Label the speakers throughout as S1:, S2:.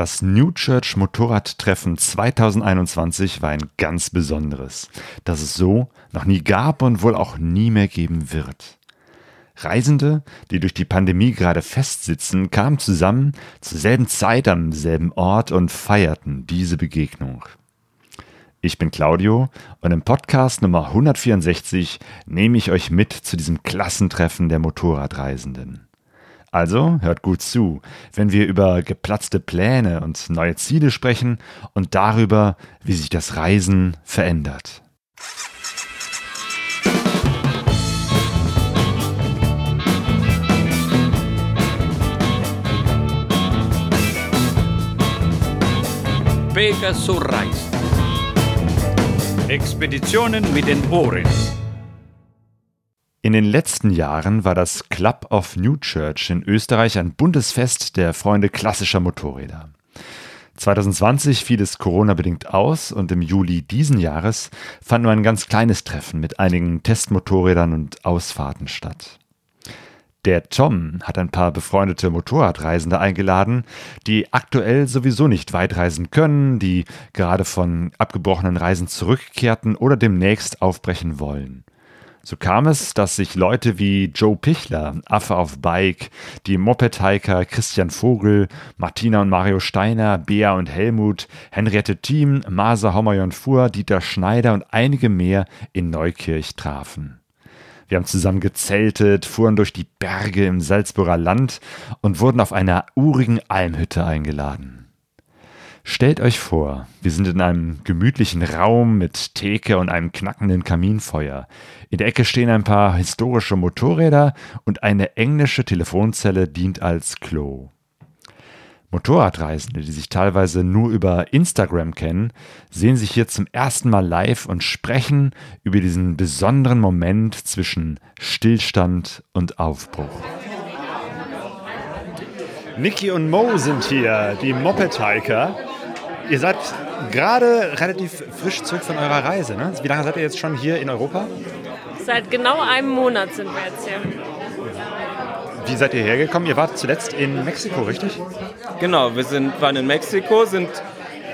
S1: Das New Church Motorradtreffen 2021 war ein ganz besonderes, das es so noch nie gab und wohl auch nie mehr geben wird. Reisende, die durch die Pandemie gerade festsitzen, kamen zusammen zur selben Zeit am selben Ort und feierten diese Begegnung. Ich bin Claudio und im Podcast Nummer 164 nehme ich euch mit zu diesem Klassentreffen der Motorradreisenden. Also hört gut zu, wenn wir über geplatzte Pläne und neue Ziele sprechen und darüber, wie sich das Reisen verändert.
S2: Pegasus Reis. Expeditionen mit den Ohren.
S1: In den letzten Jahren war das Club of New Church in Österreich ein Bundesfest der Freunde klassischer Motorräder. 2020 fiel es Corona-bedingt aus und im Juli diesen Jahres fand nur ein ganz kleines Treffen mit einigen Testmotorrädern und Ausfahrten statt. Der Tom hat ein paar befreundete Motorradreisende eingeladen, die aktuell sowieso nicht weit reisen können, die gerade von abgebrochenen Reisen zurückkehrten oder demnächst aufbrechen wollen. So kam es, dass sich Leute wie Joe Pichler, Affe auf Bike, die Moped-Hiker Christian Vogel, Martina und Mario Steiner, Bea und Helmut, Henriette Thiem, Masa Homayon Fuhr, Dieter Schneider und einige mehr in Neukirch trafen. Wir haben zusammen gezeltet, fuhren durch die Berge im Salzburger Land und wurden auf einer urigen Almhütte eingeladen. Stellt euch vor, wir sind in einem gemütlichen Raum mit Theke und einem knackenden Kaminfeuer. In der Ecke stehen ein paar historische Motorräder und eine englische Telefonzelle dient als Klo. Motorradreisende, die sich teilweise nur über Instagram kennen, sehen sich hier zum ersten Mal live und sprechen über diesen besonderen Moment zwischen Stillstand und Aufbruch. Niki und Mo sind hier, die Moped-Hiker. Ihr seid gerade relativ frisch zurück von eurer Reise. Ne? Wie lange seid ihr jetzt schon hier in Europa?
S3: Seit genau einem Monat sind wir jetzt hier.
S1: Wie seid ihr hergekommen? Ihr wart zuletzt in Mexiko, richtig?
S4: Genau, wir sind, waren in Mexiko, sind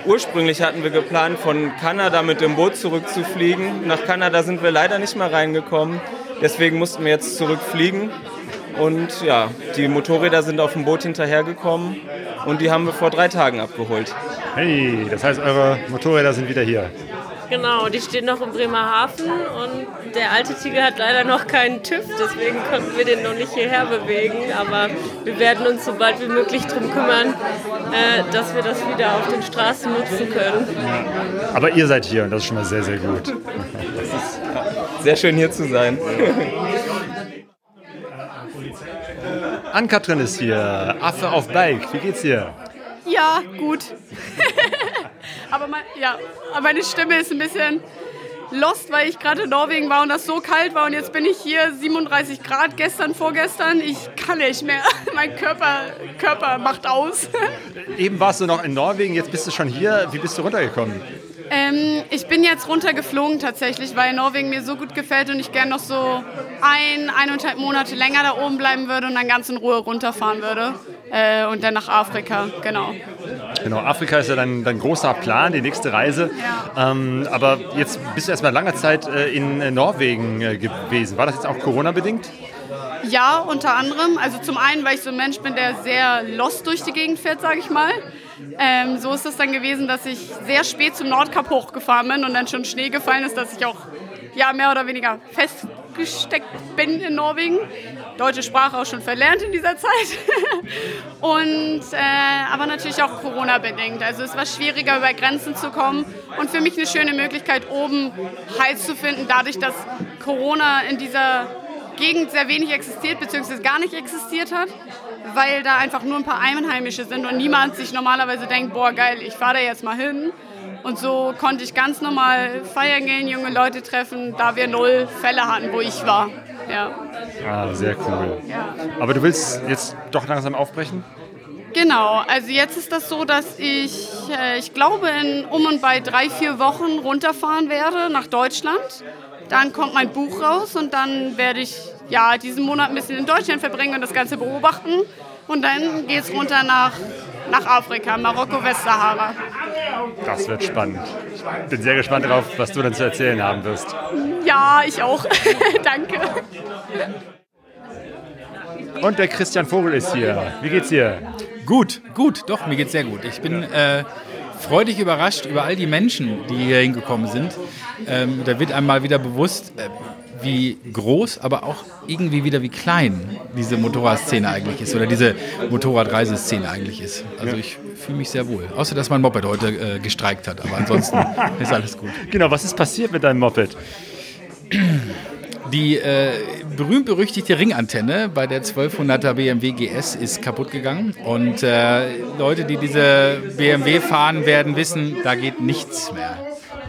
S4: ursprünglich hatten wir geplant, von Kanada mit dem Boot zurückzufliegen. Nach Kanada sind wir leider nicht mehr reingekommen. Deswegen mussten wir jetzt zurückfliegen. Und ja, die Motorräder sind auf dem Boot hinterhergekommen und die haben wir vor drei Tagen abgeholt.
S1: Hey, das heißt, eure Motorräder sind wieder hier.
S3: Genau, die stehen noch in Bremerhaven und der alte Tiger hat leider noch keinen TÜV, deswegen konnten wir den noch nicht hierher bewegen. Aber wir werden uns so bald wie möglich darum kümmern, äh, dass wir das wieder auf den Straßen nutzen können.
S1: Aber ihr seid hier und das ist schon mal sehr, sehr gut.
S4: Es ist sehr schön hier zu sein.
S1: Ann-Kathrin ist hier, Affe auf Bike. Wie geht's dir?
S5: Ja, gut. aber, mein, ja, aber meine Stimme ist ein bisschen lost, weil ich gerade in Norwegen war und das so kalt war und jetzt bin ich hier 37 Grad gestern, vorgestern. Ich kann nicht mehr. mein Körper, Körper macht aus.
S1: Eben warst du noch in Norwegen, jetzt bist du schon hier. Wie bist du runtergekommen?
S5: Ähm, ich bin jetzt runtergeflogen tatsächlich, weil Norwegen mir so gut gefällt und ich gerne noch so ein, eineinhalb Monate länger da oben bleiben würde und dann ganz in Ruhe runterfahren würde. Äh, und dann nach Afrika, genau.
S1: Genau, Afrika ist ja dein, dein großer Plan, die nächste Reise.
S5: Ja.
S1: Ähm, aber jetzt bist du erstmal lange Zeit äh, in äh, Norwegen äh, gewesen. War das jetzt auch Corona-bedingt?
S5: Ja, unter anderem. Also zum einen, weil ich so ein Mensch bin, der sehr lost durch die Gegend fährt, sage ich mal. Ähm, so ist es dann gewesen, dass ich sehr spät zum Nordkap hochgefahren bin und dann schon Schnee gefallen ist, dass ich auch ja, mehr oder weniger festgesteckt bin in Norwegen. Deutsche Sprache auch schon verlernt in dieser Zeit. und, äh, aber natürlich auch Corona-bedingt. Also es war schwieriger, über Grenzen zu kommen. Und für mich eine schöne Möglichkeit, oben Halt zu finden, dadurch, dass Corona in dieser Gegend sehr wenig existiert, beziehungsweise gar nicht existiert hat, weil da einfach nur ein paar Einheimische sind und niemand sich normalerweise denkt, boah geil, ich fahre da jetzt mal hin. Und so konnte ich ganz normal feiern gehen, junge Leute treffen, da wir null Fälle hatten, wo ich war. Ja.
S1: Ah, sehr cool.
S5: Ja.
S1: Aber du willst jetzt doch langsam aufbrechen?
S5: Genau, also jetzt ist das so, dass ich, äh, ich glaube, in um und bei drei, vier Wochen runterfahren werde nach Deutschland. Dann kommt mein Buch raus und dann werde ich ja, diesen Monat ein bisschen in Deutschland verbringen und das Ganze beobachten. Und dann geht es runter nach nach Afrika, Marokko, Westsahara.
S6: Das wird spannend. Ich bin sehr gespannt darauf, was du dann zu erzählen haben wirst.
S5: Ja, ich auch. Danke.
S6: Und der Christian Vogel ist hier. Wie geht's dir?
S7: Gut, gut, doch, mir geht's sehr gut. Ich bin äh, freudig überrascht über all die Menschen, die hier hingekommen sind. Ähm, da wird einmal wieder bewusst, äh, wie groß, aber auch irgendwie wieder wie klein diese Motorradszene eigentlich ist oder diese Motorradreiseszene eigentlich ist. Also ich fühle mich sehr wohl. Außer, dass mein Moped heute äh, gestreikt hat, aber ansonsten ist alles gut.
S6: Genau, was ist passiert mit deinem Moped?
S7: Die äh, berühmt-berüchtigte Ringantenne bei der 1200er BMW GS ist kaputt gegangen. Und äh, Leute, die diese BMW fahren, werden wissen, da geht nichts mehr.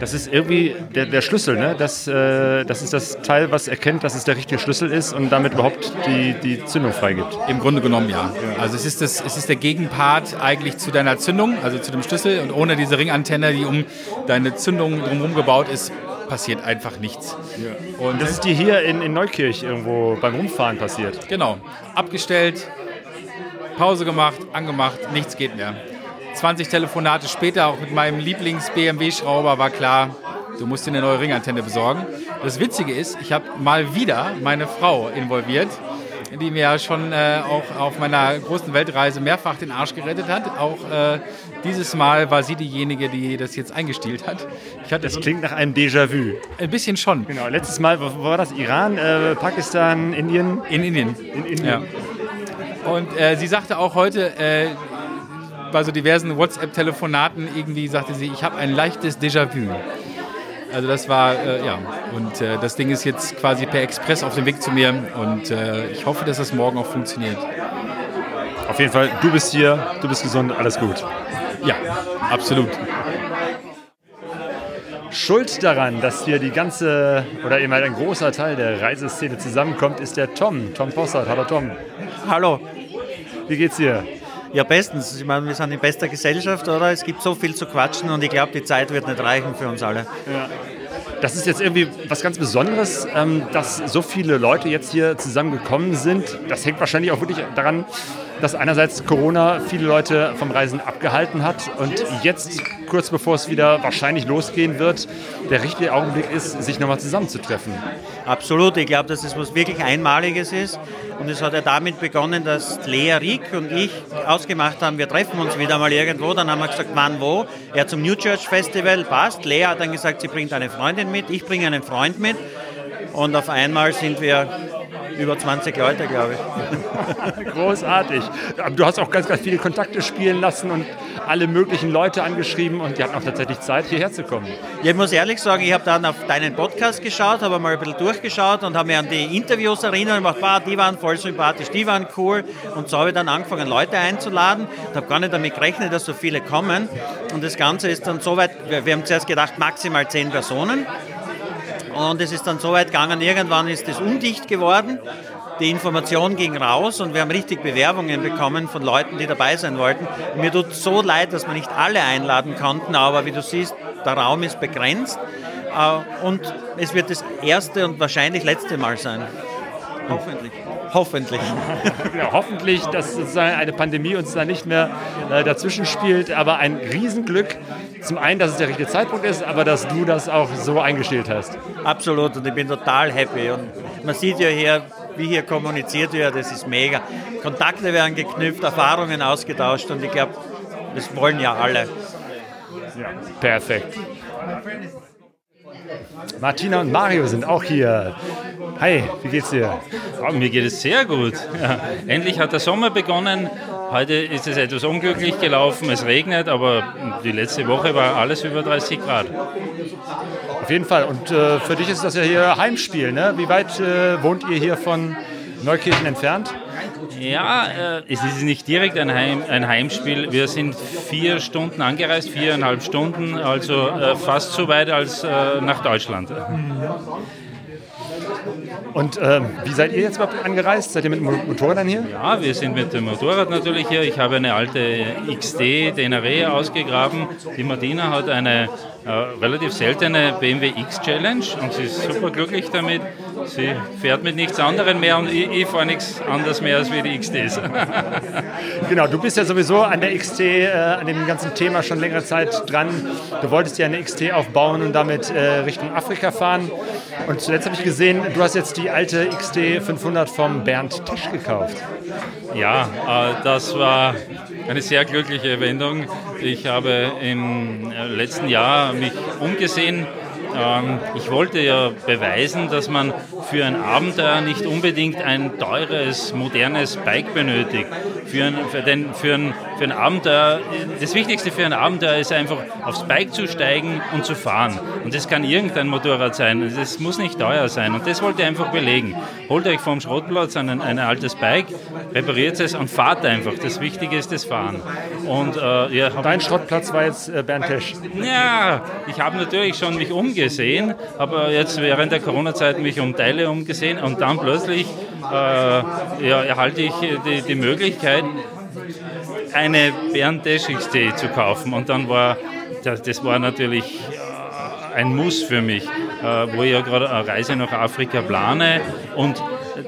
S6: Das ist irgendwie der, der Schlüssel, ne? Das, äh, das ist das Teil, was erkennt, dass es der richtige Schlüssel ist und damit überhaupt die, die Zündung freigibt.
S7: Im Grunde genommen ja. Also es ist, das, es ist der Gegenpart eigentlich zu deiner Zündung, also zu dem Schlüssel. Und ohne diese Ringantenne, die um deine Zündung drumherum gebaut ist, passiert einfach nichts.
S6: Und das ist dir hier in, in Neukirch irgendwo beim Rumfahren passiert.
S7: Genau. Abgestellt, Pause gemacht, angemacht, nichts geht mehr. 20 Telefonate später, auch mit meinem Lieblings-BMW-Schrauber, war klar, du musst dir eine neue Ringantenne besorgen. Das Witzige ist, ich habe mal wieder meine Frau involviert, die mir ja schon äh, auch auf meiner großen Weltreise mehrfach den Arsch gerettet hat. Auch äh, dieses Mal war sie diejenige, die das jetzt eingestielt hat.
S6: Das klingt nach einem Déjà-vu.
S7: ein bisschen schon.
S6: Genau, letztes Mal, wo wo war das? Iran, äh, Pakistan, Indien?
S7: In Indien.
S6: In Indien.
S7: Ja. Und äh, sie sagte auch heute, äh, bei so diversen WhatsApp-Telefonaten irgendwie sagte sie, ich habe ein leichtes Déjà-vu. Also das war, äh, ja, und äh, das Ding ist jetzt quasi per Express auf dem Weg zu mir und äh, ich hoffe, dass das morgen auch funktioniert.
S6: Auf jeden Fall, du bist hier, du bist gesund, alles gut.
S7: Ja, absolut.
S6: Schuld daran, dass hier die ganze oder eben halt ein großer Teil der Reiseszene zusammenkommt, ist der Tom, Tom Possart. Hallo Tom,
S8: Hallo.
S6: wie geht's dir?
S8: Ja, bestens. Ich meine, wir sind in bester Gesellschaft, oder? Es gibt so viel zu quatschen und ich glaube, die Zeit wird nicht reichen für uns alle.
S6: Das ist jetzt irgendwie was ganz Besonderes, ähm, dass so viele Leute jetzt hier zusammengekommen sind. Das hängt wahrscheinlich auch wirklich daran, dass einerseits Corona viele Leute vom Reisen abgehalten hat und jetzt, kurz bevor es wieder wahrscheinlich losgehen wird, der richtige Augenblick ist, sich nochmal zusammenzutreffen.
S8: Absolut. Ich glaube, dass es was wirklich Einmaliges ist. Und es hat ja damit begonnen, dass Lea Rieck und ich ausgemacht haben, wir treffen uns wieder mal irgendwo. Dann haben wir gesagt, wann, wo. Er zum New Church Festival passt. Lea hat dann gesagt, sie bringt eine Freundin mit. Ich bringe einen Freund mit. Und auf einmal sind wir über 20 Leute, glaube ich.
S6: Großartig. Du hast auch ganz, ganz viele Kontakte spielen lassen und alle möglichen Leute angeschrieben und die hatten auch tatsächlich Zeit, hierher zu kommen.
S8: Ja, ich muss ehrlich sagen, ich habe dann auf deinen Podcast geschaut, habe mal ein bisschen durchgeschaut und habe mir an die Interviews erinnert und gedacht, wow, die waren voll sympathisch, die waren cool. Und so habe ich dann angefangen, Leute einzuladen und habe gar nicht damit gerechnet, dass so viele kommen. Und das Ganze ist dann so weit, wir, wir haben zuerst gedacht, maximal zehn Personen. Und es ist dann so weit gegangen, irgendwann ist es undicht geworden. Die Information ging raus und wir haben richtig Bewerbungen bekommen von Leuten, die dabei sein wollten. Mir tut so leid, dass wir nicht alle einladen konnten, aber wie du siehst, der Raum ist begrenzt. Äh, Und es wird das erste und wahrscheinlich letzte Mal sein. Hoffentlich. Hoffentlich.
S6: Ja, hoffentlich, dass sozusagen eine Pandemie uns da nicht mehr äh, dazwischen spielt, aber ein Riesenglück. Zum einen, dass es der richtige Zeitpunkt ist, aber dass du das auch so eingestellt hast.
S8: Absolut und ich bin total happy. Und man sieht ja hier, wie hier kommuniziert wird, das ist mega. Kontakte werden geknüpft, Erfahrungen ausgetauscht und ich glaube, das wollen ja alle.
S6: Perfekt. Martina und Mario sind auch hier. Hi, wie geht's dir?
S9: Ja, mir geht es sehr gut. Ja. Endlich hat der Sommer begonnen. Heute ist es etwas unglücklich gelaufen. Es regnet, aber die letzte Woche war alles über 30 Grad.
S6: Auf jeden Fall. Und äh, für dich ist das ja hier Heimspiel, ne? Wie weit äh, wohnt ihr hier von Neukirchen entfernt?
S9: Ja, äh, es ist nicht direkt ein, Heim, ein Heimspiel. Wir sind vier Stunden angereist, viereinhalb Stunden, also äh, fast so weit als äh, nach Deutschland.
S6: Und ähm, wie seid ihr jetzt überhaupt angereist? Seid ihr mit dem Motorrad hier?
S9: Ja, wir sind mit dem Motorrad natürlich hier. Ich habe eine alte XD Denare ausgegraben. Die Martina hat eine äh, relativ seltene BMW X Challenge und sie ist super glücklich damit. Sie fährt mit nichts anderem mehr und ich, ich fahre nichts anderes mehr als wie die XTs.
S6: genau, du bist ja sowieso an der XT, äh, an dem ganzen Thema schon längere Zeit dran. Du wolltest ja eine XT aufbauen und damit äh, Richtung Afrika fahren. Und zuletzt habe ich gesehen, du hast jetzt die alte XT 500 vom Bernd Tesch gekauft.
S9: Ja, äh, das war eine sehr glückliche Wendung. Ich habe im äh, letzten Jahr mich umgesehen ähm, ich wollte ja beweisen, dass man für ein Abenteuer nicht unbedingt ein teures, modernes Bike benötigt. Für ein, für, den, für, ein, für ein Abenteuer, das Wichtigste für ein Abenteuer ist einfach aufs Bike zu steigen und zu fahren. Und das kann irgendein Motorrad sein. Das muss nicht teuer sein. Und das wollte ich einfach belegen. Holt euch vom Schrottplatz ein, ein altes Bike, repariert es und fahrt einfach. Das Wichtige ist das Fahren. Und, äh,
S6: Dein Schrottplatz war jetzt äh, Bernd Tesch.
S9: Ja, ich habe natürlich schon mich umgesehen gesehen, habe jetzt während der Corona-Zeit mich um Teile umgesehen und dann plötzlich äh, ja, erhalte ich die, die Möglichkeit, eine Bernd XT zu kaufen. Und dann war das, das war natürlich äh, ein Muss für mich, äh, wo ich ja gerade eine Reise nach Afrika plane und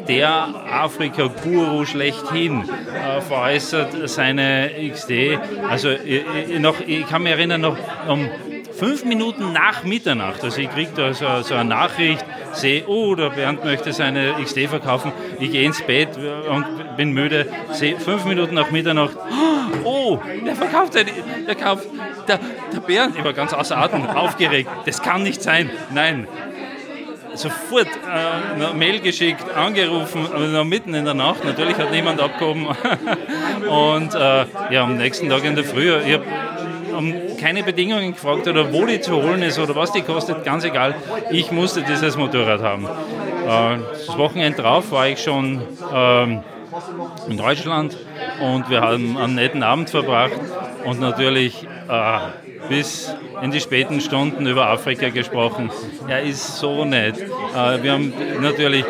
S9: der Afrika-Guru schlechthin äh, veräußert seine XD. Also ich, noch, ich kann mich erinnern, noch um fünf Minuten nach Mitternacht, also ich kriege da so, so, eine Nachricht, sehe, oh, der Bernd möchte seine XD verkaufen, ich gehe ins Bett und bin müde, sehe fünf Minuten nach Mitternacht, oh, der verkauft seine, der kauft, der, der Bernd, ich war ganz außer Atem, aufgeregt, das kann nicht sein, nein, sofort äh, eine Mail geschickt, angerufen, noch mitten in der Nacht. Natürlich hat niemand abgehoben. Und äh, ja, am nächsten Tag in der Früh, ich habe um keine Bedingungen gefragt oder wo die zu holen ist oder was die kostet, ganz egal. Ich musste dieses Motorrad haben. Äh, das Wochenende drauf war ich schon ähm, in Deutschland und wir haben einen netten Abend verbracht und natürlich äh, bis in die späten Stunden über Afrika gesprochen. Er ist so nett. Äh, wir haben natürlich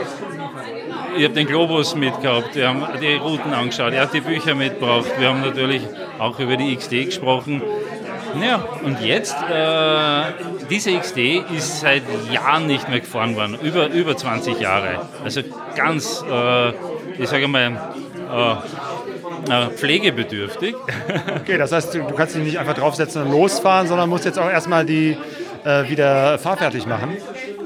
S9: ich habe den Globus mitgehabt, wir haben die Routen angeschaut, er hat die Bücher mitgebracht, wir haben natürlich auch über die XD gesprochen. Ja, und jetzt, äh, diese XD ist seit Jahren nicht mehr gefahren worden, über, über 20 Jahre. Also ganz, äh, ich sage mal, äh, äh, pflegebedürftig.
S6: Okay, das heißt, du, du, kannst dich nicht einfach draufsetzen und losfahren, sondern musst jetzt auch erstmal die äh, wieder fahrfertig machen.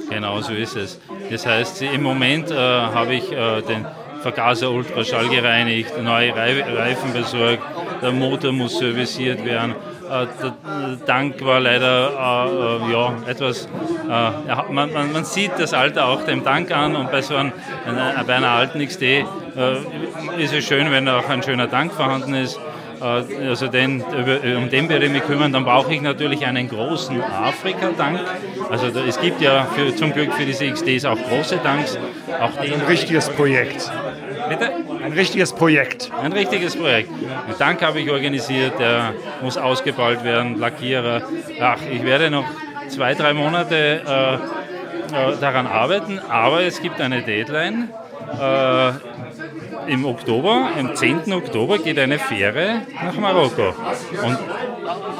S9: Genau, so ist es. Das heißt, im Moment äh, habe ich den Vergaser Ultraschall gereinigt, neue Reifen besorgt, der Motor muss serviciert werden der Tank war leider äh, äh, ja, etwas, man, man, man, sieht das Alter auch dem Tank an und bei so einem, bei einer alten XD ist es schön, wenn auch ein schöner Tank vorhanden ist also den, um den werde ich mich kümmern, dann brauche ich natürlich einen großen Afrika-Tank. Also es gibt ja für, zum Glück für diese XDs auch große Tanks.
S6: Auch ein richtiges Projekt. Bitte? Ein richtiges Projekt.
S9: Ein richtiges Projekt. Einen Tank habe ich organisiert, der muss ausgebaut werden, Lackierer. Ach, ich werde noch zwei, drei Monate äh, äh, daran arbeiten, aber es gibt eine Deadline. Äh, Im Oktober, am 10. Oktober geht eine Fähre nach Marokko. Und,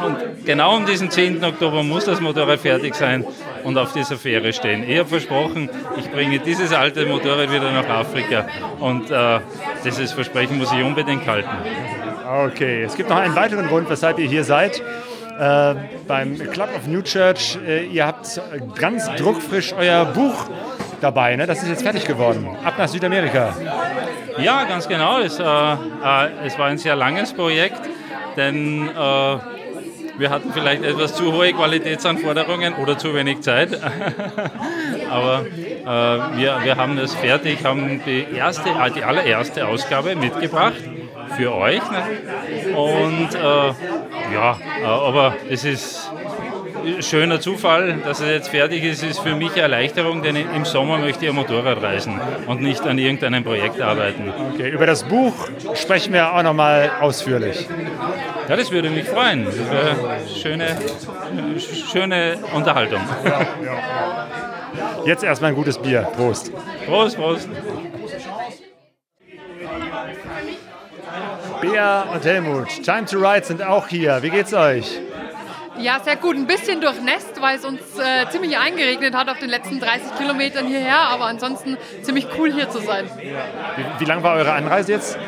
S9: und genau um diesen 10. Oktober muss das Motorrad fertig sein und auf dieser Fähre stehen. Ich habe versprochen, ich bringe dieses alte Motorrad wieder nach Afrika und äh, dieses Versprechen muss ich unbedingt halten.
S6: Okay, es gibt noch einen weiteren Grund, weshalb ihr hier seid. Äh, beim Club of New Church. Äh, ihr habt ganz druckfrisch euer Buch dabei. Ne? Das ist jetzt fertig geworden. Ab nach Südamerika.
S9: Ja, ganz genau. Es, äh, äh es war ein sehr langes Projekt, denn äh, wir hatten vielleicht etwas zu hohe Qualitätsanforderungen oder zu wenig Zeit. Aber äh, wir, wir haben es fertig, haben die, erste, äh, die allererste Ausgabe mitgebracht für euch. Ne? Und äh, ja, äh, aber es ist schöner Zufall, dass es jetzt fertig ist, ist für mich eine Erleichterung, denn im Sommer möchte ich ein Motorrad reisen und nicht an irgendeinem Projekt arbeiten.
S6: Okay, über das Buch sprechen wir auch nochmal ausführlich.
S9: Ja, das würde mich freuen. Das wäre schöne, schöne Unterhaltung.
S6: Jetzt erstmal ein gutes Bier. Prost.
S9: Prost, Prost.
S6: Bea und Helmut, Time to Ride sind auch hier. Wie geht's euch?
S10: Ja, sehr gut. Ein bisschen durchnässt, weil es uns äh, ziemlich eingeregnet hat auf den letzten 30 Kilometern hierher, aber ansonsten ziemlich cool hier zu sein.
S6: Wie, wie lang war eure Anreise jetzt?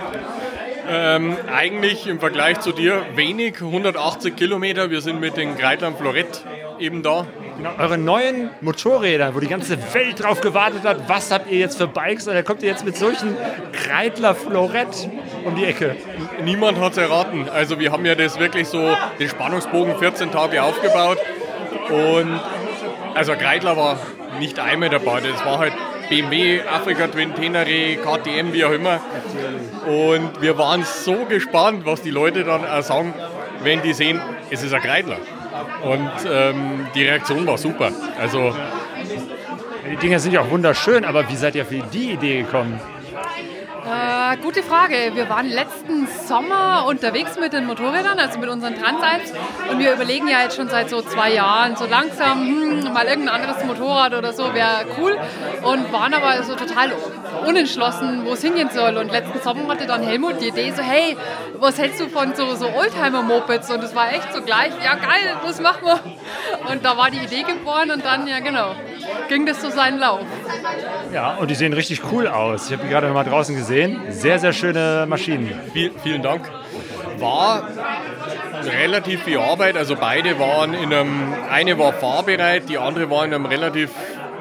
S11: Ähm, eigentlich im Vergleich zu dir wenig, 180 Kilometer. Wir sind mit den Greitlern Florett eben da.
S6: Genau, eure neuen Motorräder, wo die ganze Welt drauf gewartet hat, was habt ihr jetzt für Bikes? Oder kommt ihr jetzt mit solchen Kreidler Florett um die Ecke?
S11: Niemand hat es erraten. Also wir haben ja das wirklich so, den Spannungsbogen 14 Tage aufgebaut. Und also Kreidler war nicht einmal dabei. Das war halt BMW, Afrika Twin, Tenere, KTM, wie auch immer. Und wir waren so gespannt, was die Leute dann auch sagen, wenn die sehen, es ist ein Kreidler. Und ähm, die Reaktion war super. Also
S6: Die Dinger sind ja auch wunderschön, aber wie seid ihr für die Idee gekommen?
S10: Äh, gute Frage. Wir waren letzten Sommer unterwegs mit den Motorrädern, also mit unseren Transits. Und wir überlegen ja jetzt schon seit so zwei Jahren, so langsam, hm, mal irgendein anderes Motorrad oder so wäre cool. Und waren aber so total unentschlossen, wo es hingehen soll. Und letzten Sommer hatte dann Helmut die Idee so, hey, was hältst du von so, so Oldtimer-Mopeds? Und es war echt so gleich, ja geil, das machen wir. Und da war die Idee geboren und dann, ja genau, ging das so seinen Lauf.
S6: Ja, und die sehen richtig cool aus. Ich habe die gerade mal draußen gesehen. Sehr, sehr schöne Maschinen.
S11: viel, vielen Dank. War relativ viel Arbeit. Also beide waren in einem, eine war fahrbereit, die andere war in einem relativ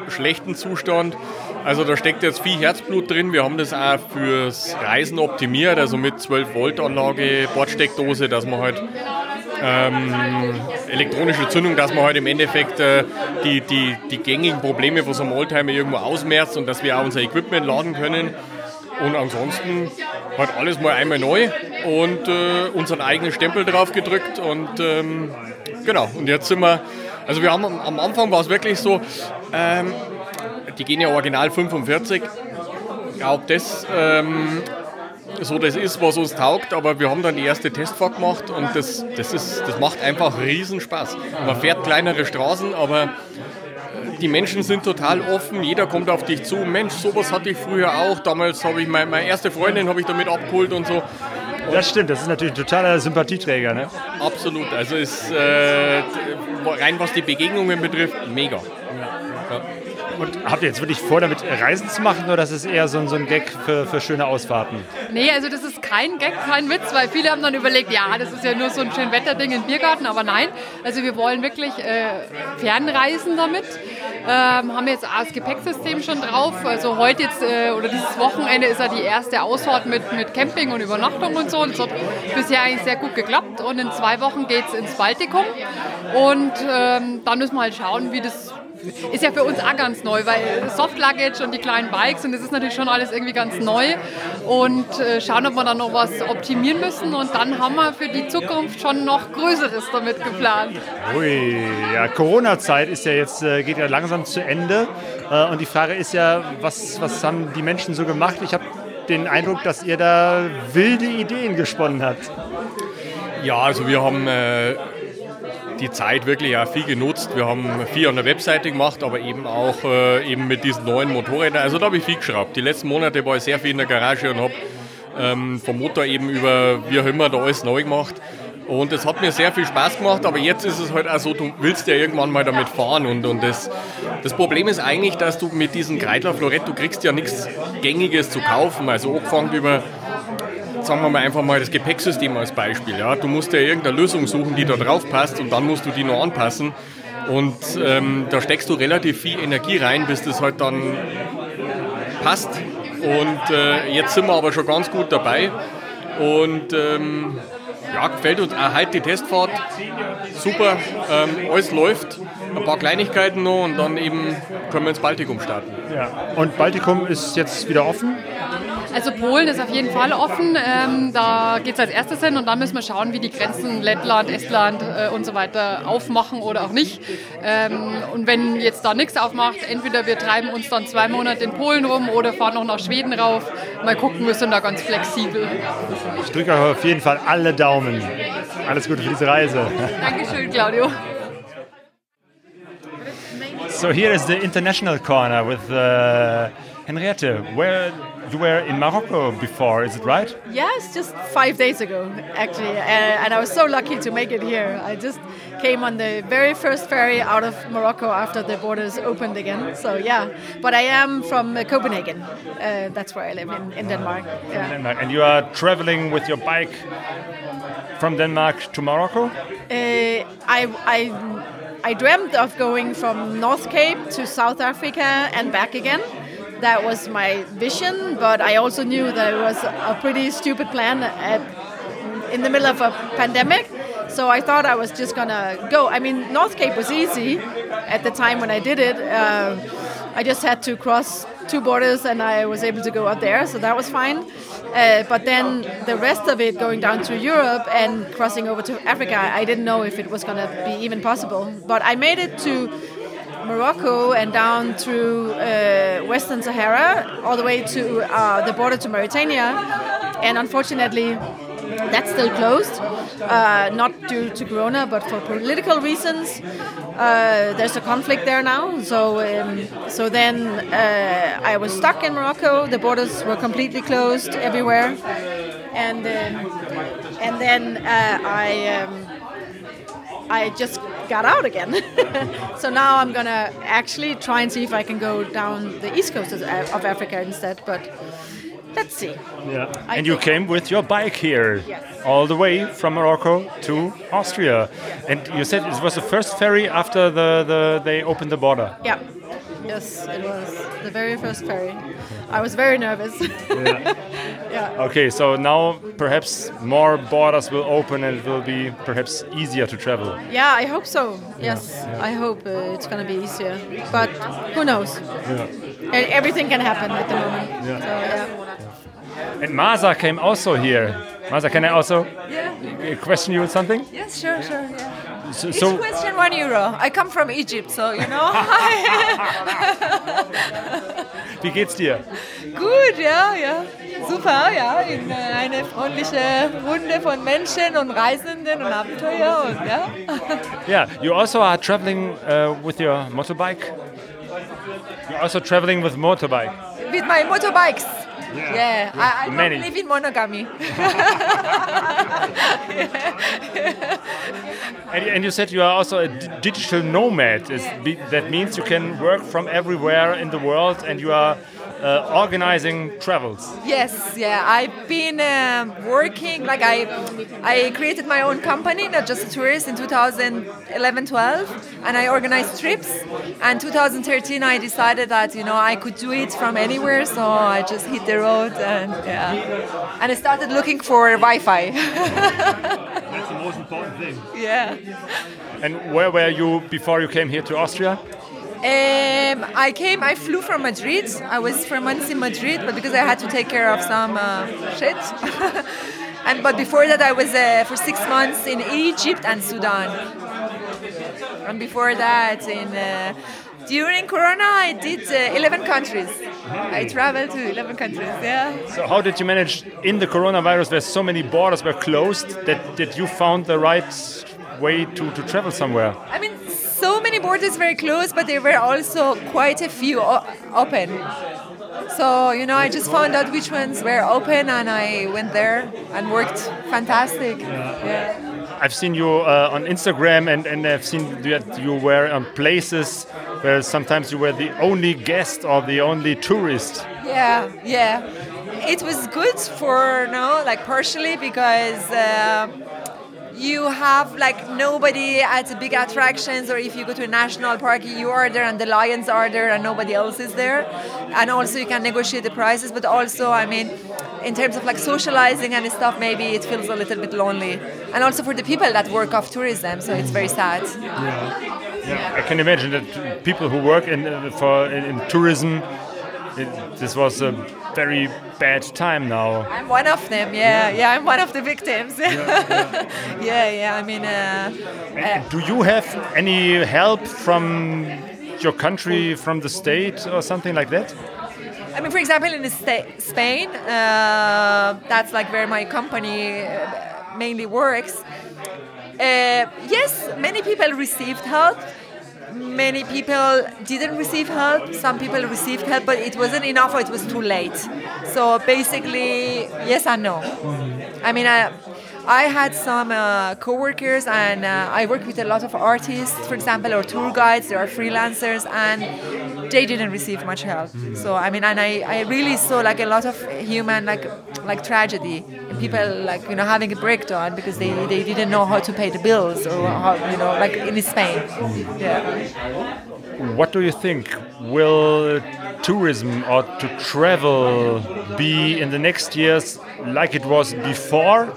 S11: schlechten Zustand. Also da steckt jetzt viel Herzblut drin. Wir haben das auch fürs Reisen optimiert, also mit 12 Volt Anlage, Bordsteckdose, dass man halt ähm, elektronische Zündung, dass man halt im Endeffekt äh, die, die, die gängigen Probleme von so einem Oldtimer irgendwo ausmerzt und dass wir auch unser Equipment laden können. Und ansonsten halt alles mal einmal neu und äh, unseren eigenen Stempel drauf gedrückt und ähm, genau. Und jetzt sind wir, also wir haben am, Anfang war es wirklich so, ähm, die gehen ja original 45. Ob das ähm, so das ist, was uns taugt, aber wir haben dann die erste Testfahrt gemacht und das, das, ist, das macht einfach riesen Spaß. Man fährt kleinere Straßen, aber die Menschen sind total offen, jeder kommt auf dich zu. Mensch, sowas hatte ich früher auch. Damals habe ich meine, meine erste Freundin habe ich damit abgeholt und so.
S6: Das stimmt, das ist natürlich ein totaler Sympathieträger. Ne?
S11: Absolut. Also ist äh, rein was die Begegnungen betrifft, mega.
S6: Und habt ihr jetzt wirklich vor, damit Reisen zu machen oder ist es eher so, ein- so ein Gag für, für schöne Ausfahrten?
S10: Nee, also das ist kein Gag, kein Witz, weil viele haben dann überlegt, ja, das ist ja nur so ein schön Wetterding im Biergarten, aber nein. Also wir wollen wirklich äh, fernreisen damit. Ähm, haben jetzt das Gepäcksystem schon drauf. Also heute jetzt äh, oder dieses Wochenende ist ja die erste Ausfahrt mit, mit Camping und Übernachtung und so. Und das hat bisher eigentlich sehr gut geklappt. Und in zwei Wochen geht es ins Baltikum. Und ähm, dann müssen wir halt schauen, wie das ist ja für uns auch ganz neu, weil Soft Luggage und die kleinen Bikes und das ist natürlich schon alles irgendwie ganz neu und äh, schauen, ob wir dann noch was optimieren müssen und dann haben wir für die Zukunft schon noch Größeres damit geplant.
S6: Ui, ja, Corona-Zeit ist ja jetzt, äh, geht ja langsam zu Ende. Äh, und die Frage ist ja, was, was haben die Menschen so gemacht? Ich habe den Eindruck, dass ihr da wilde Ideen gesponnen habt.
S11: Ja, also wir haben äh, die Zeit wirklich auch viel genutzt. Wir haben viel an der Webseite gemacht, aber eben auch äh, eben mit diesen neuen Motorrädern. Also da habe ich viel geschraubt. Die letzten Monate war ich sehr viel in der Garage und habe ähm, vom Motor eben über wie auch immer da alles neu gemacht. Und es hat mir sehr viel Spaß gemacht, aber jetzt ist es halt auch so, du willst ja irgendwann mal damit fahren. Und, und das, das Problem ist eigentlich, dass du mit diesem Kreidler Florett, du kriegst ja nichts Gängiges zu kaufen. Also angefangen über sagen wir mal einfach mal das Gepäcksystem als Beispiel. Ja? Du musst ja irgendeine Lösung suchen, die da drauf passt und dann musst du die noch anpassen. Und ähm, da steckst du relativ viel Energie rein, bis das halt dann passt. Und äh, jetzt sind wir aber schon ganz gut dabei. Und ähm, ja, gefällt uns auch heute die Testfahrt. Super, ähm, alles läuft. Ein paar Kleinigkeiten noch und dann eben können wir ins Baltikum starten.
S6: Ja. Und Baltikum ist jetzt wieder offen.
S10: Also Polen ist auf jeden Fall offen. Ähm, da geht es als erstes hin und dann müssen wir schauen, wie die Grenzen Lettland, Estland äh, und so weiter aufmachen oder auch nicht. Ähm, und wenn jetzt da nichts aufmacht, entweder wir treiben uns dann zwei Monate in Polen rum oder fahren noch nach Schweden rauf. Mal gucken, wir sind da ganz flexibel.
S6: Ich drücke euch auf jeden Fall alle Daumen. Alles Gute für diese Reise.
S10: Dankeschön, Claudio.
S6: So here is the international corner with uh, Henriette, where you were in Morocco before, is it right?
S12: Yes, just five days ago, actually. Uh, and I was so lucky to make it here. I just came on the very first ferry out of Morocco after the borders opened again. So, yeah. But I am from uh, Copenhagen. Uh, that's where I live in, in Denmark. Yeah.
S6: Denmark. And you are traveling with your bike from Denmark to Morocco?
S12: Uh, I, I, I dreamt of going from North Cape to South Africa and back again. That was my vision, but I also knew that it was a pretty stupid plan at, in the middle of a pandemic. So I thought I was just gonna go. I mean, North Cape was easy at the time when I did it. Uh, I just had to cross two borders and I was able to go up there, so that was fine. Uh, but then the rest of it, going down to Europe and crossing over to Africa, I didn't know if it was gonna be even possible. But I made it to Morocco and down through uh, Western Sahara, all the way to uh, the border to Mauritania. And unfortunately, that's still closed, uh, not due to Corona, but for political reasons. Uh, there's a conflict there now, so um, so then uh, I was stuck in Morocco. The borders were completely closed everywhere, and um, and then uh, I um, I just got out again. so now I'm gonna actually try and see if I can go down the east coast of of Africa instead, but. Let's see.
S6: Yeah.
S12: I
S6: and you came with your bike here,
S12: Yes.
S6: all the way from Morocco to Austria. And you said it was the first ferry after the, the they opened the border.
S12: Yeah. Yes, it was the very first ferry. I was very nervous. yeah.
S6: Okay, so now perhaps more borders will open and it will be perhaps easier to travel.
S12: Yeah, I hope so. Yes, I hope uh, it's going to be easier. But who knows? E- Everything can happen at the moment.
S6: Yeah.
S12: So, yeah.
S6: And Masa came also here. Masa, can I also
S13: Yeah.
S6: question you on something?
S13: Yes, sure, sure. Yeah.
S6: So,
S13: Each
S6: so
S13: question one euro. I come from Egypt, so you know.
S6: wie geht's dir?
S13: Gut, ja, ja. Super, ja. In äh, eine freundliche Runde von Menschen und Reisenden und Abenteuer und ja.
S6: Yeah, you also are traveling uh, with your motorbike. You're also traveling with motorbike.
S13: With my motorbikes. Yeah, I, I don't
S6: Many.
S13: believe in monogamy.
S6: And, and you said you are also a d- digital nomad. Is be, that means you can work from everywhere in the world, and you are uh, organizing travels.
S13: Yes, yeah. I've been um, working, like I, I created my own company, not just a tourist, in 2011-12, and I organized trips. And 2013, I decided that you know I could do it from anywhere, so I just hit the road and yeah, and I started looking for Wi-Fi.
S6: That's the most important thing.
S13: yeah.
S6: And where were you before you came here to Austria?
S13: Um, I came. I flew from Madrid. I was for months in Madrid, but because I had to take care of some uh, shit. and but before that, I was uh, for six months in Egypt and Sudan. And before that, in uh, during Corona, I did uh, 11 countries. I traveled to 11 countries. Yeah.
S6: So how did you manage in the coronavirus, where so many borders were closed, that, that you found the right way to, to travel somewhere?
S13: I mean, borders were closed, but there were also quite a few open. So, you know, I just found out which ones were open and I went there and worked fantastic. Yeah.
S6: I've seen you uh, on Instagram and, and I've seen that you were on places where sometimes you were the only guest or the only tourist.
S13: Yeah, yeah. It was good for no, like partially because uh, you have like nobody at the big attractions, or if you go to a national park, you are there and the lions are there and nobody else is there, and also you can negotiate the prices. But also, I mean, in terms of like socializing and stuff, maybe it feels a little bit lonely, and also for the people that work off tourism, so it's very sad.
S6: Yeah, yeah. I can imagine that people who work in uh, for in, in tourism, it, this was a very bad time now.
S13: I'm one of them. Yeah, yeah. I'm one of the victims. yeah, yeah. I mean, uh, uh,
S6: Do you have any help from your country, from the state, or something like that?
S13: I mean, for example, in Spain, uh, that's like where my company uh, mainly works. Uh, yes, many people received help, many people didn't receive help. Some people received help, but it wasn't enough or it was too late. So basically, yes and no. I mean, I, I had some uh, co-workers and uh, I work with a lot of artists, for example, or tour guides. There are freelancers, and they didn't receive much help. So I mean, and I, I really saw like a lot of human like like tragedy people like you know having a breakdown because they, they didn't know how to pay the bills or how you know like in Spain. Yeah.
S6: What do you think? Will tourism or to travel be in the next years like it was before?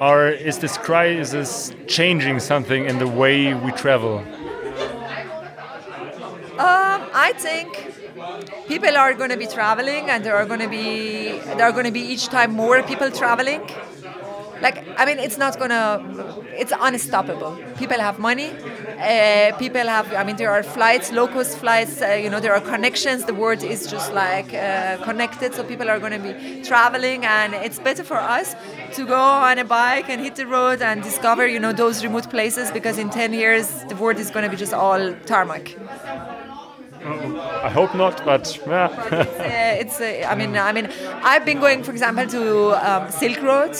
S6: Or is this crisis changing something in the way we travel?
S13: Um, I think people are going to be traveling, and there are going to be there are going to be each time more people traveling. Like I mean, it's not gonna, it's unstoppable. People have money. Uh, people have. I mean, there are flights, low cost flights. Uh, you know, there are connections. The world is just like uh, connected, so people are going to be traveling, and it's better for us to go on a bike and hit the road and discover, you know, those remote places because in 10 years the world is going to be just all tarmac.
S6: I hope not, but yeah.
S13: uh, it's uh, I mean I mean I've been going for example to um, Silk Road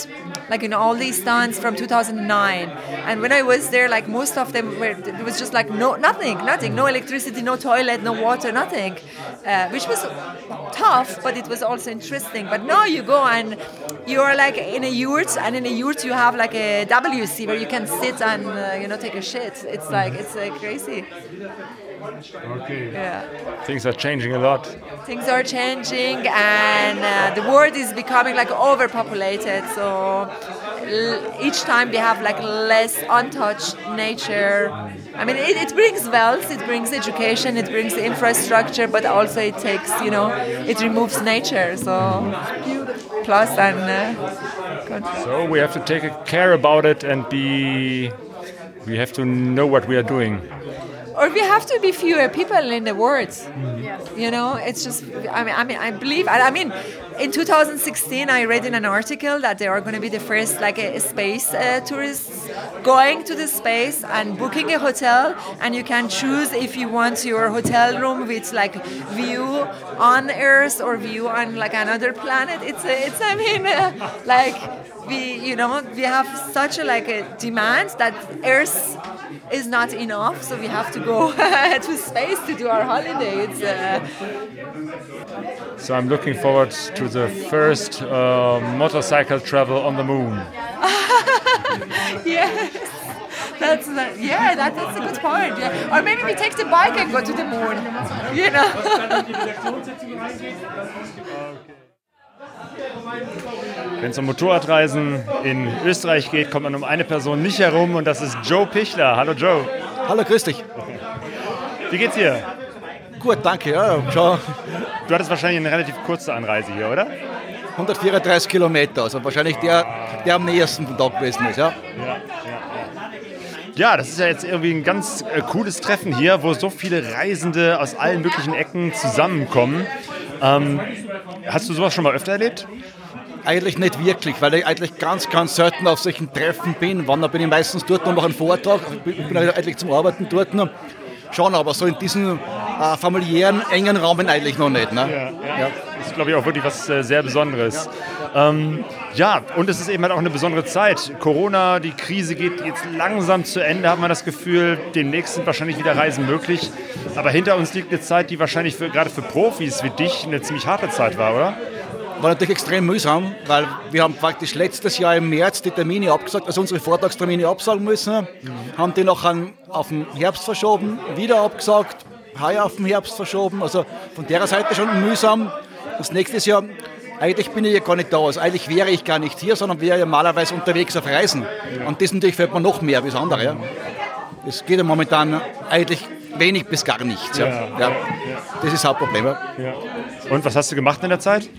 S13: like in all these stands from 2009 and when I was there like most of them were it was just like no nothing nothing. No electricity no toilet no water nothing. Uh, which was tough but it was also interesting. But now you go and you're like in a yurt and in a yurt you have like a WC where you can sit and uh, you know take a shit. It's like it's uh, crazy
S6: Okay.
S13: Yeah.
S6: Things are changing a lot.
S13: Things are changing, and uh, the world is becoming like overpopulated. So l- each time we have like less untouched nature. I mean, it, it brings wealth, it brings education, it brings infrastructure, but also it takes, you know, it removes nature. So plus and. Uh,
S6: So we have to take care about it and be. We have to know what we are doing.
S13: We have to be fewer people in the world. You know, it's just. I mean, I mean, I believe. I mean, in 2016, I read in an article that there are going to be the first like a, space uh, tourists going to the space and booking a hotel, and you can choose if you want your hotel room with like view on Earth or view on like another planet. It's a, it's. I mean, uh, like we you know we have such a like a demand that Earth is not enough, so we have to go to space to do our holiday. Uh,
S6: So I'm looking forward to the first uh, motorcycle travel on the moon.
S13: yes, that's that, yeah, that, that's a good point. Yeah. Or maybe we take the bike and go to the moon. You know.
S6: Wenn es um Motorradreisen in Österreich geht, kommt man um eine Person nicht herum und das ist Joe Pichler. Hallo Joe.
S14: Hallo, grüß dich.
S6: Wie geht's dir?
S14: Gut, danke. Ja, schau.
S6: Du hattest wahrscheinlich eine relativ kurze Anreise hier, oder?
S14: 134 Kilometer, also wahrscheinlich der, der am nächsten von da gewesen ist. Ja.
S6: Ja, das ist ja jetzt irgendwie ein ganz äh, cooles Treffen hier, wo so viele Reisende aus allen möglichen Ecken zusammenkommen. Ähm, hast du sowas schon mal öfter erlebt?
S14: Eigentlich nicht wirklich, weil ich eigentlich ganz, ganz selten auf solchen Treffen bin. Wann bin ich meistens dort und mache einen Vortrag. Ich bin eigentlich zum Arbeiten dort. Schon, aber so in diesem äh, familiären, engen Rahmen eigentlich noch nicht. Ne?
S6: Ja, ja. Das ist, glaube ich, auch wirklich was äh, sehr Besonderes. Ja. Ähm, ja, und es ist eben halt auch eine besondere Zeit. Corona, die Krise geht jetzt langsam zu Ende, hat man das Gefühl. Demnächst sind wahrscheinlich wieder Reisen möglich. Aber hinter uns liegt eine Zeit, die wahrscheinlich für, gerade für Profis wie dich eine ziemlich harte Zeit war, oder?
S14: War natürlich extrem mühsam, weil wir haben praktisch letztes Jahr im März die Termine abgesagt, also unsere Vortragstermine absagen müssen, mhm. haben die noch an, auf den Herbst verschoben, wieder abgesagt, heuer auf den Herbst verschoben, also von der Seite schon mühsam. Das nächste Jahr, eigentlich bin ich ja gar nicht da, also eigentlich wäre ich gar nicht hier, sondern wäre ja normalerweise unterwegs auf Reisen. Und das natürlich fällt mir noch mehr wie das andere. Ja. Es geht ja momentan eigentlich wenig bis gar nichts. Ja. Ja. ja. Das ist das Hauptproblem. Ja.
S6: Und was hast du gemacht in der Zeit?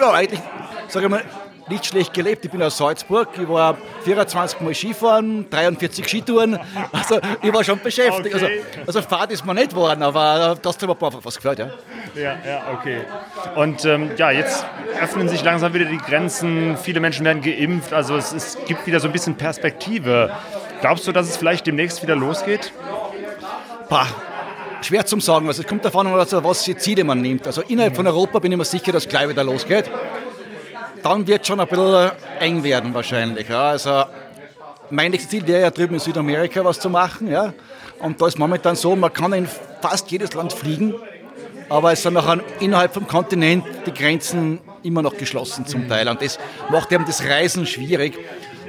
S14: Ja, eigentlich, sage ich mal, nicht schlecht gelebt. Ich bin aus Salzburg, ich war 24 Mal Skifahren, 43 Skitouren. Also ich war schon beschäftigt. Okay. Also, also Fahrt ist mir nicht geworden, aber das hat mir einfach was gefällt, ja.
S6: Ja, ja, okay. Und ähm, ja, jetzt öffnen sich langsam wieder die Grenzen, viele Menschen werden geimpft, also es, es gibt wieder so ein bisschen Perspektive. Glaubst du, dass es vielleicht demnächst wieder losgeht?
S14: Pah, schwer zum sagen. Also es kommt davon an, also was für Ziele man nimmt. Also innerhalb von Europa bin ich mir sicher, dass gleich wieder losgeht. Dann wird es schon ein bisschen eng werden wahrscheinlich. Ja. Also mein nächstes Ziel wäre ja drüben in Südamerika was zu machen. Ja. Und da ist momentan so, man kann in fast jedes Land fliegen, aber es sind nachher innerhalb vom Kontinent die Grenzen immer noch geschlossen zum Teil. Und das macht eben das Reisen schwierig.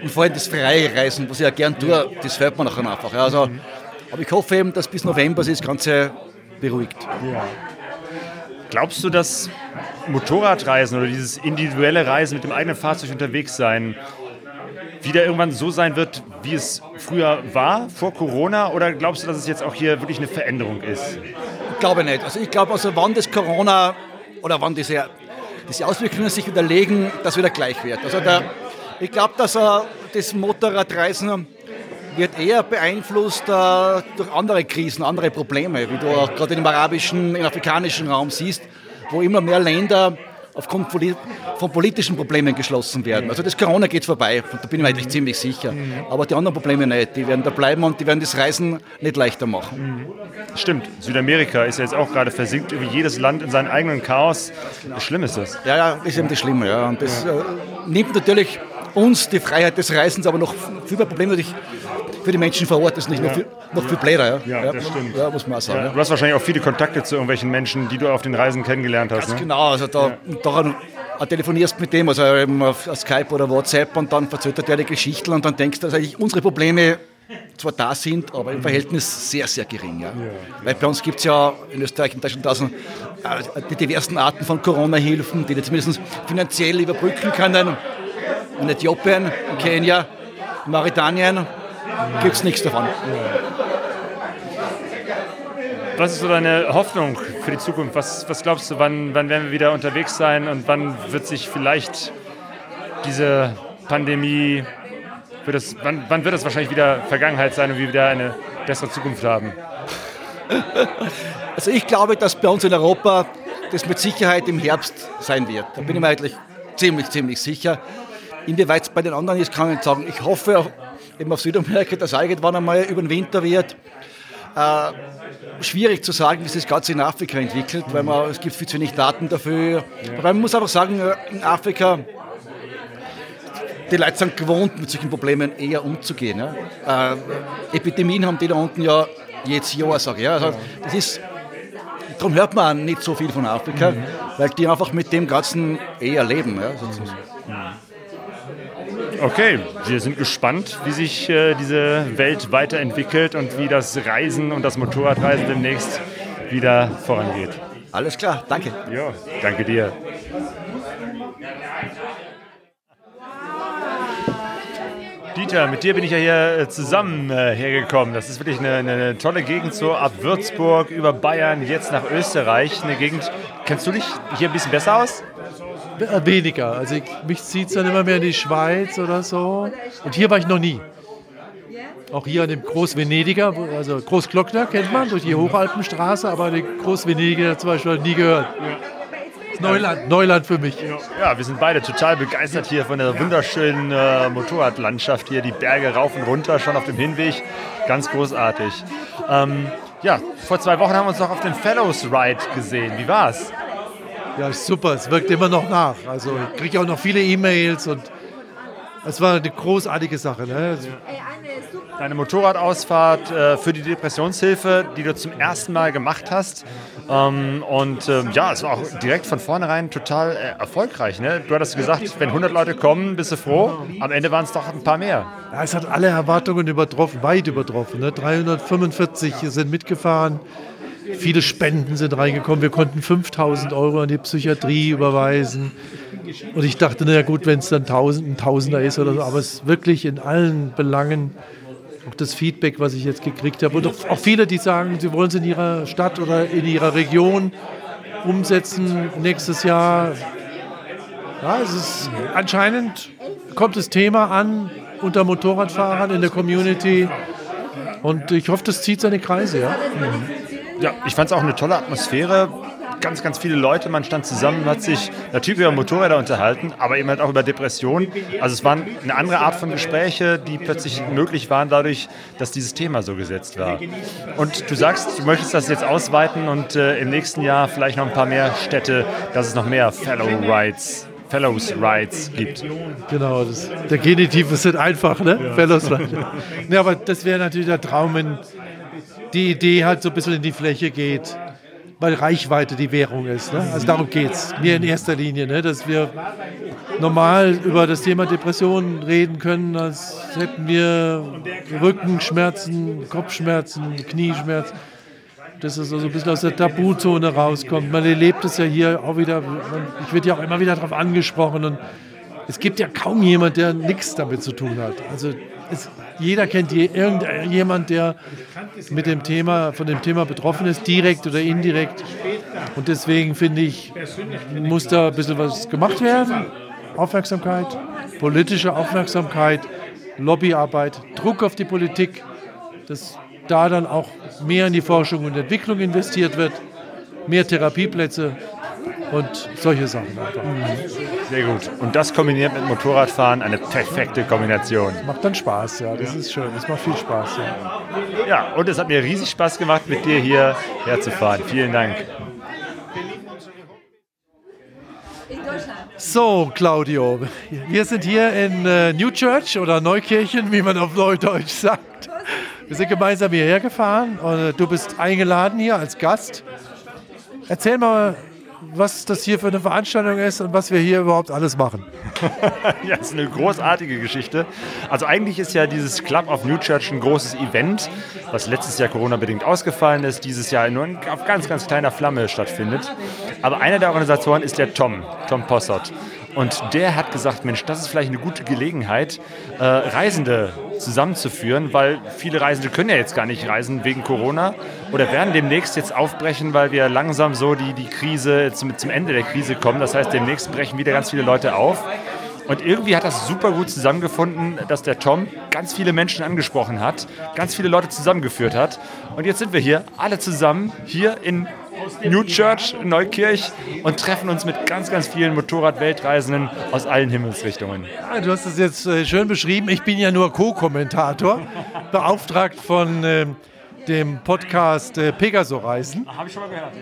S14: Und vor allem das freie Reisen, was ich ja gern tue, das fällt mir nachher einfach. Ja, also, aber ich hoffe eben, dass bis November sich das Ganze beruhigt.
S6: Ja. Glaubst du, dass Motorradreisen oder dieses individuelle Reisen mit dem eigenen Fahrzeug unterwegs sein wieder irgendwann so sein wird, wie es früher war, vor Corona? Oder glaubst du, dass es jetzt auch hier wirklich eine Veränderung ist?
S14: Ich glaube nicht. Also ich glaube, also wann das Corona oder wann diese, diese Auswirkungen sich widerlegen, das wieder gleich wird. Also der, ich glaube, dass uh, das Motorradreisen wird eher beeinflusst uh, durch andere Krisen, andere Probleme, wie du auch gerade im arabischen, im afrikanischen Raum siehst, wo immer mehr Länder aufgrund von politischen Problemen geschlossen werden. Also das Corona geht vorbei, da bin ich mir eigentlich ziemlich sicher. Aber die anderen Probleme nicht, die werden da bleiben und die werden das Reisen nicht leichter machen.
S6: Stimmt, Südamerika ist ja jetzt auch gerade versinkt, wie jedes Land in seinem eigenen Chaos. Wie schlimm ist das?
S14: Ja, ja, ist eben das Schlimme. Ja. Und das äh, nimmt natürlich uns die Freiheit des Reisens, aber noch viel mehr Probleme natürlich für die Menschen vor Ort ist nicht noch, viel, noch viel bläder.
S6: Ja, ja, das stimmt.
S14: Ja, muss man sagen.
S6: Ja, du hast wahrscheinlich auch viele Kontakte zu irgendwelchen Menschen, die du auf den Reisen kennengelernt hast.
S14: Ganz
S6: ne?
S14: genau, also da, daran telefonierst mit dem, also eben auf Skype oder WhatsApp und dann erzählt er die Geschichten und dann denkst du, dass eigentlich unsere Probleme zwar da sind, aber im Verhältnis sehr, sehr gering. Ja. Weil bei uns gibt es ja in Österreich in Deutschland äh, die diversen Arten von Corona-Hilfen, die die zumindest finanziell überbrücken können. In Äthiopien, in Kenia, in Mauretanien gibt es nichts davon.
S6: Was ist so deine Hoffnung für die Zukunft? Was, was glaubst du, wann, wann werden wir wieder unterwegs sein und wann wird sich vielleicht diese Pandemie, wird das, wann, wann wird das wahrscheinlich wieder Vergangenheit sein und wir wieder eine bessere Zukunft haben?
S14: Also ich glaube, dass bei uns in Europa das mit Sicherheit im Herbst sein wird. Da bin ich mir eigentlich ziemlich, ziemlich sicher. Inwieweit es bei den anderen ist, kann ich nicht sagen. Ich hoffe eben auf Südamerika, dass irgendwann einmal über den Winter wird. Äh, schwierig zu sagen, wie sich das Ganze in Afrika entwickelt, weil man, es gibt viel zu wenig Daten dafür. Aber man muss einfach sagen, in Afrika, die Leute sind gewohnt, mit solchen Problemen eher umzugehen. Ja. Äh, Epidemien haben die da unten ja jetzt Jahr, sage ich. Ja. Also, das ist, darum hört man nicht so viel von Afrika, mhm. weil die einfach mit dem Ganzen eher leben. Ja.
S6: Okay, wir sind gespannt, wie sich äh, diese Welt weiterentwickelt und wie das Reisen und das Motorradreisen demnächst wieder vorangeht.
S14: Alles klar, danke.
S6: Ja, danke dir. Dieter, mit dir bin ich ja hier äh, zusammen äh, hergekommen. Das ist wirklich eine, eine, tolle Gegend, so ab Würzburg über Bayern, jetzt nach Österreich. Eine Gegend, kennst du dich hier ein bisschen besser aus?
S15: Äh, weniger. Also ich, mich zieht es dann immer mehr in die Schweiz oder so. Und hier war ich noch nie. Auch hier an dem Großvenediger, also Großglockner kennt man durch die Hochalpenstraße, aber den Großvenediger zum Beispiel nie gehört. Neuland, Neuland für mich.
S6: Ja, wir sind beide total begeistert hier von der wunderschönen äh, Motorradlandschaft hier. Die Berge rauf und runter, schon auf dem Hinweg. Ganz großartig. Ähm, ja, vor zwei Wochen haben wir uns noch auf dem Fellows Ride gesehen. Wie war's?
S15: Ja, super. Es wirkt immer noch nach. Also ich kriege auch noch viele E-Mails und es war eine großartige Sache. Ne?
S6: Deine Motorradausfahrt äh, für die Depressionshilfe, die du zum ersten Mal gemacht hast. Ähm, und ähm, ja, es war auch direkt von vornherein total äh, erfolgreich. Ne? Du hattest gesagt, wenn 100 Leute kommen, bist du froh. Am Ende waren es doch ein paar mehr.
S15: Ja, es hat alle Erwartungen übertroffen, weit übertroffen. Ne? 345 sind mitgefahren. Viele Spenden sind reingekommen. Wir konnten 5000 Euro an die Psychiatrie überweisen. Und ich dachte, na gut, wenn es dann 1000, ein Tausender ist oder so, aber es ist wirklich in allen Belangen auch das Feedback, was ich jetzt gekriegt habe. Und auch viele, die sagen, sie wollen es in ihrer Stadt oder in ihrer Region umsetzen nächstes Jahr. Ja, es ist anscheinend kommt das Thema an unter Motorradfahrern in der Community. Und ich hoffe, das zieht seine Kreise. Ja.
S6: Mhm. Ja, ich fand es auch eine tolle Atmosphäre. ganz, ganz viele Leute. Man stand zusammen, hat sich natürlich über Motorräder unterhalten, aber eben halt auch über Depressionen. Also es waren eine andere Art von Gespräche, die plötzlich möglich waren dadurch, dass dieses Thema so gesetzt war. Und du sagst, du möchtest das jetzt ausweiten und äh, im nächsten Jahr vielleicht noch ein paar mehr Städte, dass es noch mehr Fellow Rides Fellows Rides gibt.
S15: Genau, das, der Genitiv ist nicht einfach, ne? Ja. Fellows Rides. ne, aber das wäre natürlich der Traum, wenn die Idee halt so ein bisschen in die Fläche geht, weil Reichweite die Währung ist. Ne? Also darum geht es mir in erster Linie, ne? dass wir normal über das Thema Depressionen reden können, als hätten wir Rückenschmerzen, Kopfschmerzen, Knieschmerzen dass es so ein bisschen aus der Tabuzone rauskommt. Man erlebt es ja hier auch wieder, ich werde ja auch immer wieder darauf angesprochen und es gibt ja kaum jemand, der nichts damit zu tun hat. Also es, jeder kennt je, irgendjemand, der mit dem Thema, von dem Thema betroffen ist, direkt oder indirekt. Und deswegen finde ich, muss da ein bisschen was gemacht werden. Aufmerksamkeit, politische Aufmerksamkeit, Lobbyarbeit, Druck auf die Politik. Das da dann auch mehr in die Forschung und Entwicklung investiert wird, mehr Therapieplätze und solche Sachen einfach.
S6: Sehr gut. Und das kombiniert mit Motorradfahren, eine perfekte Kombination.
S15: Macht dann Spaß, ja. Das ist schön. Das macht viel Spaß, ja.
S6: Ja, und es hat mir riesig Spaß gemacht, mit dir hier herzufahren. Vielen Dank.
S15: So, Claudio, wir sind hier in äh, New Church oder Neukirchen, wie man auf Neudeutsch sagt. Wir sind gemeinsam hierher gefahren und du bist eingeladen hier als Gast. Erzähl mal, was das hier für eine Veranstaltung ist und was wir hier überhaupt alles machen.
S6: ja, das ist eine großartige Geschichte. Also eigentlich ist ja dieses Club of New Church ein großes Event, was letztes Jahr Corona-bedingt ausgefallen ist, dieses Jahr nur auf ganz, ganz kleiner Flamme stattfindet. Aber einer der Organisatoren ist der Tom, Tom Possert. Und der hat gesagt, Mensch, das ist vielleicht eine gute Gelegenheit, äh, Reisende zusammenzuführen, weil viele Reisende können ja jetzt gar nicht reisen wegen Corona oder werden demnächst jetzt aufbrechen, weil wir langsam so die, die Krise zum, zum Ende der Krise kommen. Das heißt, demnächst brechen wieder ganz viele Leute auf. Und irgendwie hat das super gut zusammengefunden, dass der Tom ganz viele Menschen angesprochen hat, ganz viele Leute zusammengeführt hat. Und jetzt sind wir hier, alle zusammen, hier in New Church, Neukirch und treffen uns mit ganz, ganz vielen Motorrad-Weltreisenden aus allen Himmelsrichtungen.
S15: Ja, du hast es jetzt äh, schön beschrieben. Ich bin ja nur Co-Kommentator, beauftragt von äh, dem Podcast äh, Pegaso Reisen.
S6: Habe ich schon mal gehört,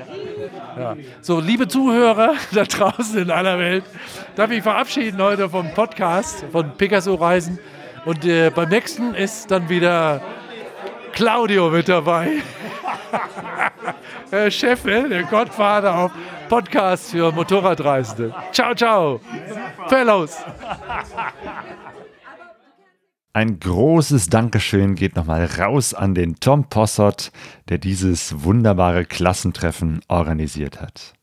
S6: ja.
S15: ja. So, liebe Zuhörer da draußen in aller Welt, darf ich verabschieden heute vom Podcast von Pegaso Reisen. Und äh, beim nächsten ist dann wieder Claudio mit dabei. Herr Scheffel, der Gottvater auf Podcast für Motorradreisende. Ciao, ciao. Fellows.
S6: Ein großes Dankeschön geht nochmal raus an den Tom Possert, der dieses wunderbare Klassentreffen organisiert hat.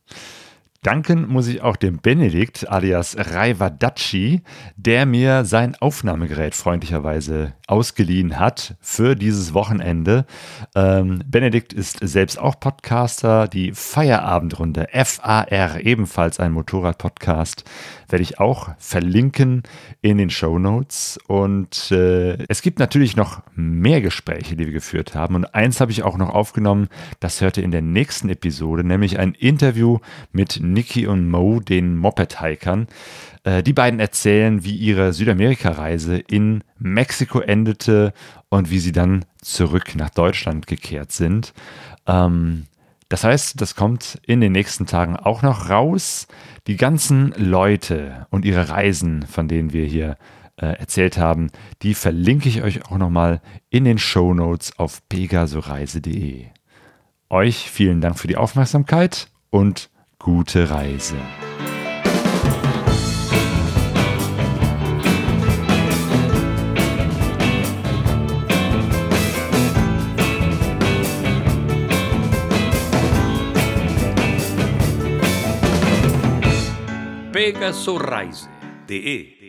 S6: Danken muss ich auch dem Benedikt alias Raivadaci, der mir sein Aufnahmegerät freundlicherweise ausgeliehen hat für dieses Wochenende. Ähm, Benedikt ist selbst auch Podcaster. Die Feierabendrunde FAR, ebenfalls ein Motorrad-Podcast, werde ich auch verlinken in den Show Notes. Und äh, es gibt natürlich noch mehr Gespräche, die wir geführt haben. Und eins habe ich auch noch aufgenommen, das hörte in der nächsten Episode, nämlich ein Interview mit Niki und Mo, den Moped-Hikern. Äh, die beiden erzählen, wie ihre Südamerika-Reise in Mexiko endete und wie sie dann zurück nach Deutschland gekehrt sind. Ähm, das heißt, das kommt in den nächsten Tagen auch noch raus. Die ganzen Leute und ihre Reisen, von denen wir hier äh, erzählt haben, die verlinke ich euch auch nochmal in den Show Notes auf pegasoreise.de. Euch vielen Dank für die Aufmerksamkeit und gute Reise.
S2: pegasoreise.de